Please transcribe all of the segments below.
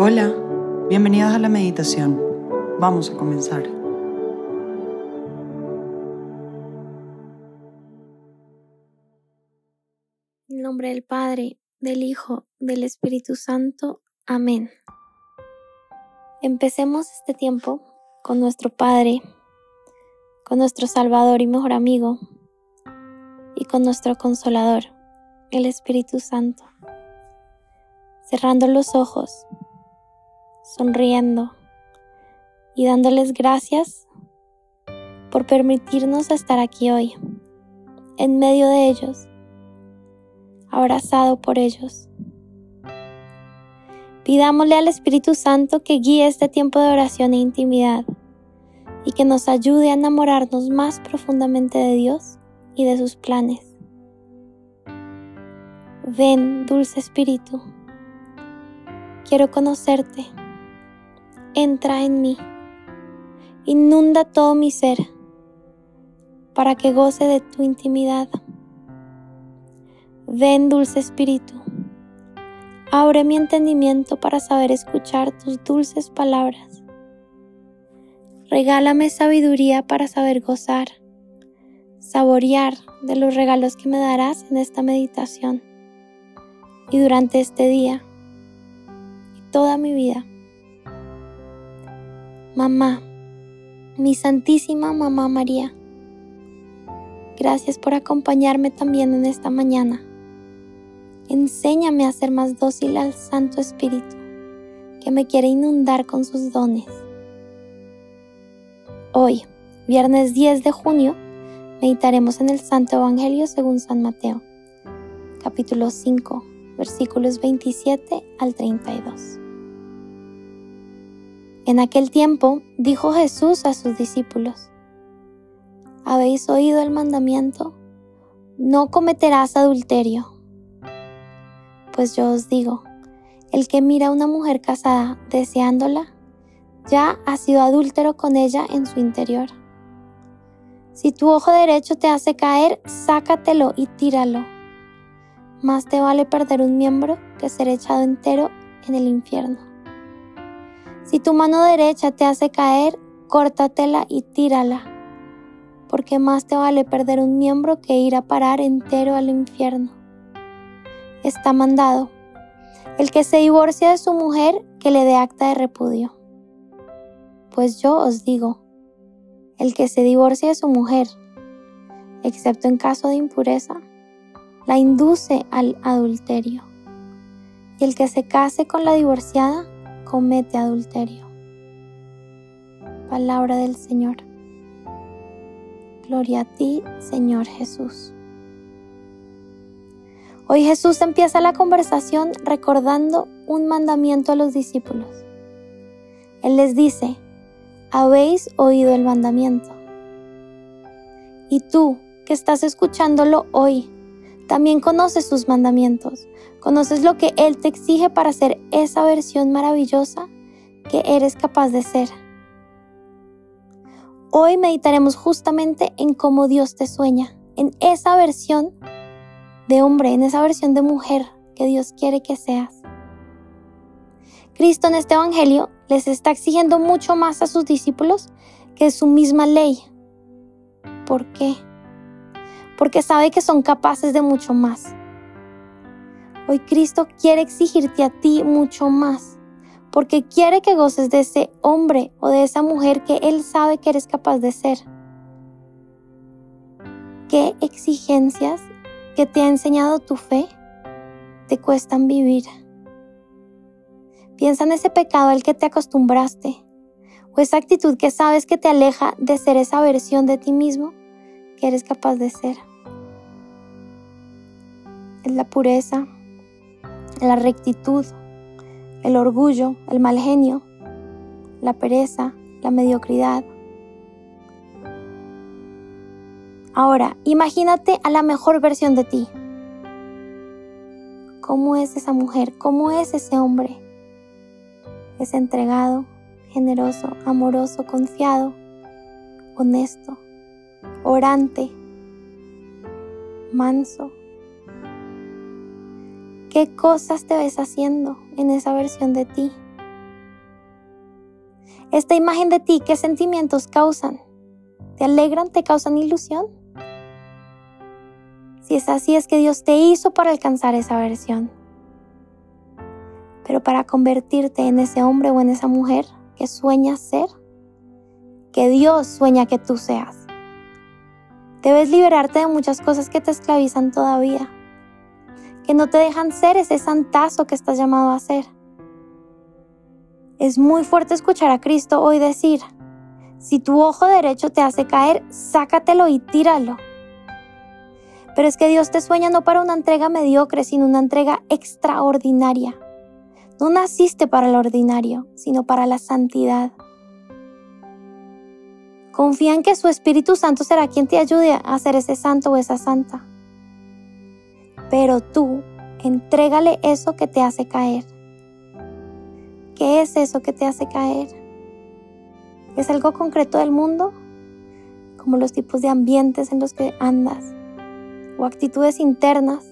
Hola, bienvenidos a la meditación. Vamos a comenzar. En nombre del Padre, del Hijo, del Espíritu Santo. Amén. Empecemos este tiempo con nuestro Padre, con nuestro Salvador y mejor amigo, y con nuestro Consolador, el Espíritu Santo. Cerrando los ojos sonriendo y dándoles gracias por permitirnos estar aquí hoy, en medio de ellos, abrazado por ellos. Pidámosle al Espíritu Santo que guíe este tiempo de oración e intimidad y que nos ayude a enamorarnos más profundamente de Dios y de sus planes. Ven, dulce Espíritu, quiero conocerte entra en mí, inunda todo mi ser, para que goce de tu intimidad. Ven, dulce Espíritu, abre mi entendimiento para saber escuchar tus dulces palabras. Regálame sabiduría para saber gozar, saborear de los regalos que me darás en esta meditación y durante este día y toda mi vida. Mamá, mi Santísima Mamá María, gracias por acompañarme también en esta mañana. Enséñame a ser más dócil al Santo Espíritu, que me quiere inundar con sus dones. Hoy, viernes 10 de junio, meditaremos en el Santo Evangelio según San Mateo, capítulo 5, versículos 27 al 32. En aquel tiempo dijo Jesús a sus discípulos, ¿habéis oído el mandamiento? No cometerás adulterio. Pues yo os digo, el que mira a una mujer casada deseándola, ya ha sido adúltero con ella en su interior. Si tu ojo derecho te hace caer, sácatelo y tíralo. Más te vale perder un miembro que ser echado entero en el infierno. Si tu mano derecha te hace caer, córtatela y tírala, porque más te vale perder un miembro que ir a parar entero al infierno. Está mandado, el que se divorcia de su mujer, que le dé acta de repudio. Pues yo os digo, el que se divorcia de su mujer, excepto en caso de impureza, la induce al adulterio. Y el que se case con la divorciada, comete adulterio. Palabra del Señor. Gloria a ti, Señor Jesús. Hoy Jesús empieza la conversación recordando un mandamiento a los discípulos. Él les dice, habéis oído el mandamiento. Y tú, que estás escuchándolo hoy, también conoces sus mandamientos, Conoces lo que Él te exige para ser esa versión maravillosa que eres capaz de ser. Hoy meditaremos justamente en cómo Dios te sueña, en esa versión de hombre, en esa versión de mujer que Dios quiere que seas. Cristo en este Evangelio les está exigiendo mucho más a sus discípulos que su misma ley. ¿Por qué? Porque sabe que son capaces de mucho más. Hoy Cristo quiere exigirte a ti mucho más, porque quiere que goces de ese hombre o de esa mujer que Él sabe que eres capaz de ser. ¿Qué exigencias que te ha enseñado tu fe te cuestan vivir? Piensa en ese pecado al que te acostumbraste o esa actitud que sabes que te aleja de ser esa versión de ti mismo que eres capaz de ser. Es la pureza, la rectitud, el orgullo, el mal genio, la pereza, la mediocridad. Ahora, imagínate a la mejor versión de ti. ¿Cómo es esa mujer? ¿Cómo es ese hombre? Es entregado, generoso, amoroso, confiado, honesto, orante, manso, ¿Qué cosas te ves haciendo en esa versión de ti esta imagen de ti, ¿qué sentimientos causan? ¿Te alegran? ¿Te causan ilusión? Si es así, es que Dios te hizo para alcanzar esa versión. Pero para convertirte en ese hombre o en esa mujer que sueñas ser, que Dios sueña que tú seas. Debes liberarte de muchas cosas que te esclavizan todavía, que no te dejan ser ese santazo que estás llamado a ser. Es muy fuerte escuchar a Cristo hoy decir, si tu ojo derecho te hace caer, sácatelo y tíralo. Pero es que Dios te sueña no para una entrega mediocre, sino una entrega extraordinaria. No naciste para lo ordinario, sino para la santidad. Confía en que su Espíritu Santo será quien te ayude a ser ese santo o esa santa. Pero tú, entrégale eso que te hace caer. ¿Qué es eso que te hace caer? ¿Es algo concreto del mundo? Como los tipos de ambientes en los que andas o actitudes internas.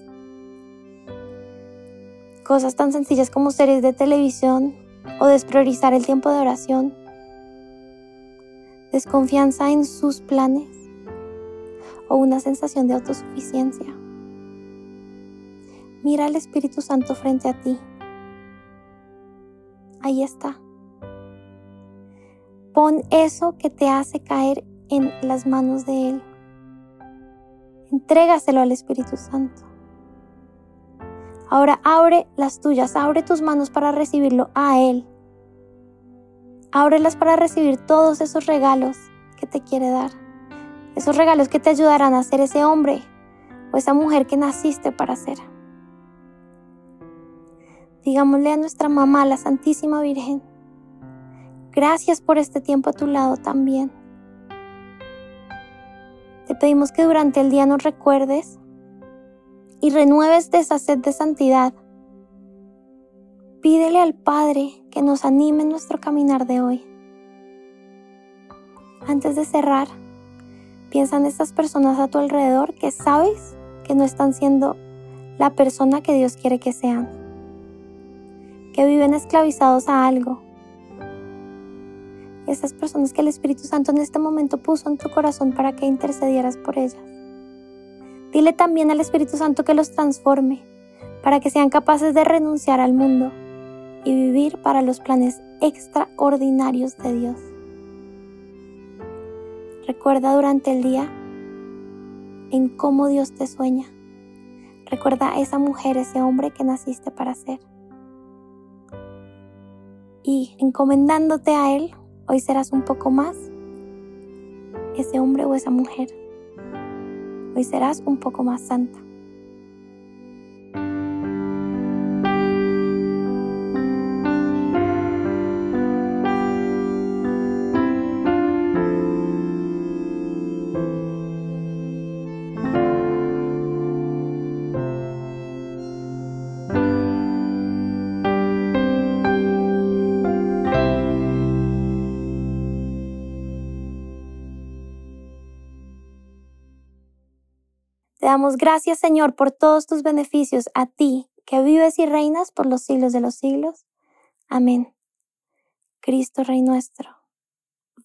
Cosas tan sencillas como series de televisión o despriorizar el tiempo de oración. Desconfianza en sus planes o una sensación de autosuficiencia. Mira al Espíritu Santo frente a ti. Ahí está. Pon eso que te hace caer en las manos de Él. Entrégaselo al Espíritu Santo. Ahora abre las tuyas, abre tus manos para recibirlo a Él. Ábrelas para recibir todos esos regalos que te quiere dar. Esos regalos que te ayudarán a ser ese hombre o esa mujer que naciste para ser. Digámosle a nuestra mamá, la Santísima Virgen, gracias por este tiempo a tu lado también. Te pedimos que durante el día nos recuerdes y renueves de esa sed de santidad. Pídele al Padre que nos anime en nuestro caminar de hoy. Antes de cerrar, piensa en estas personas a tu alrededor que sabes que no están siendo la persona que Dios quiere que sean, que viven esclavizados a algo, esas personas que el Espíritu Santo en este momento puso en tu corazón para que intercedieras por ellas. Dile también al Espíritu Santo que los transforme para que sean capaces de renunciar al mundo y vivir para los planes extraordinarios de Dios. Recuerda durante el día en cómo Dios te sueña. Recuerda a esa mujer, ese hombre que naciste para ser. Y encomendándote a Él, Hoy serás un poco más ese hombre o esa mujer. Hoy serás un poco más santa. Damos gracias, Señor, por todos tus beneficios, a ti, que vives y reinas por los siglos de los siglos. Amén. Cristo, Rey nuestro,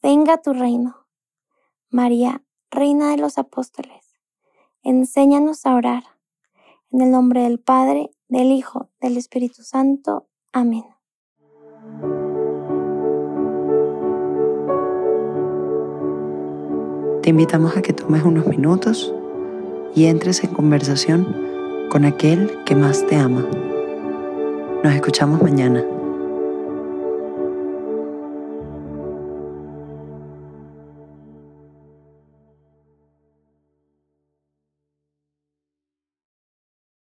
venga tu reino. María, Reina de los Apóstoles, enséñanos a orar. En el nombre del Padre, del Hijo, del Espíritu Santo. Amén. Te invitamos a que tomes unos minutos y entres en conversación con aquel que más te ama. Nos escuchamos mañana.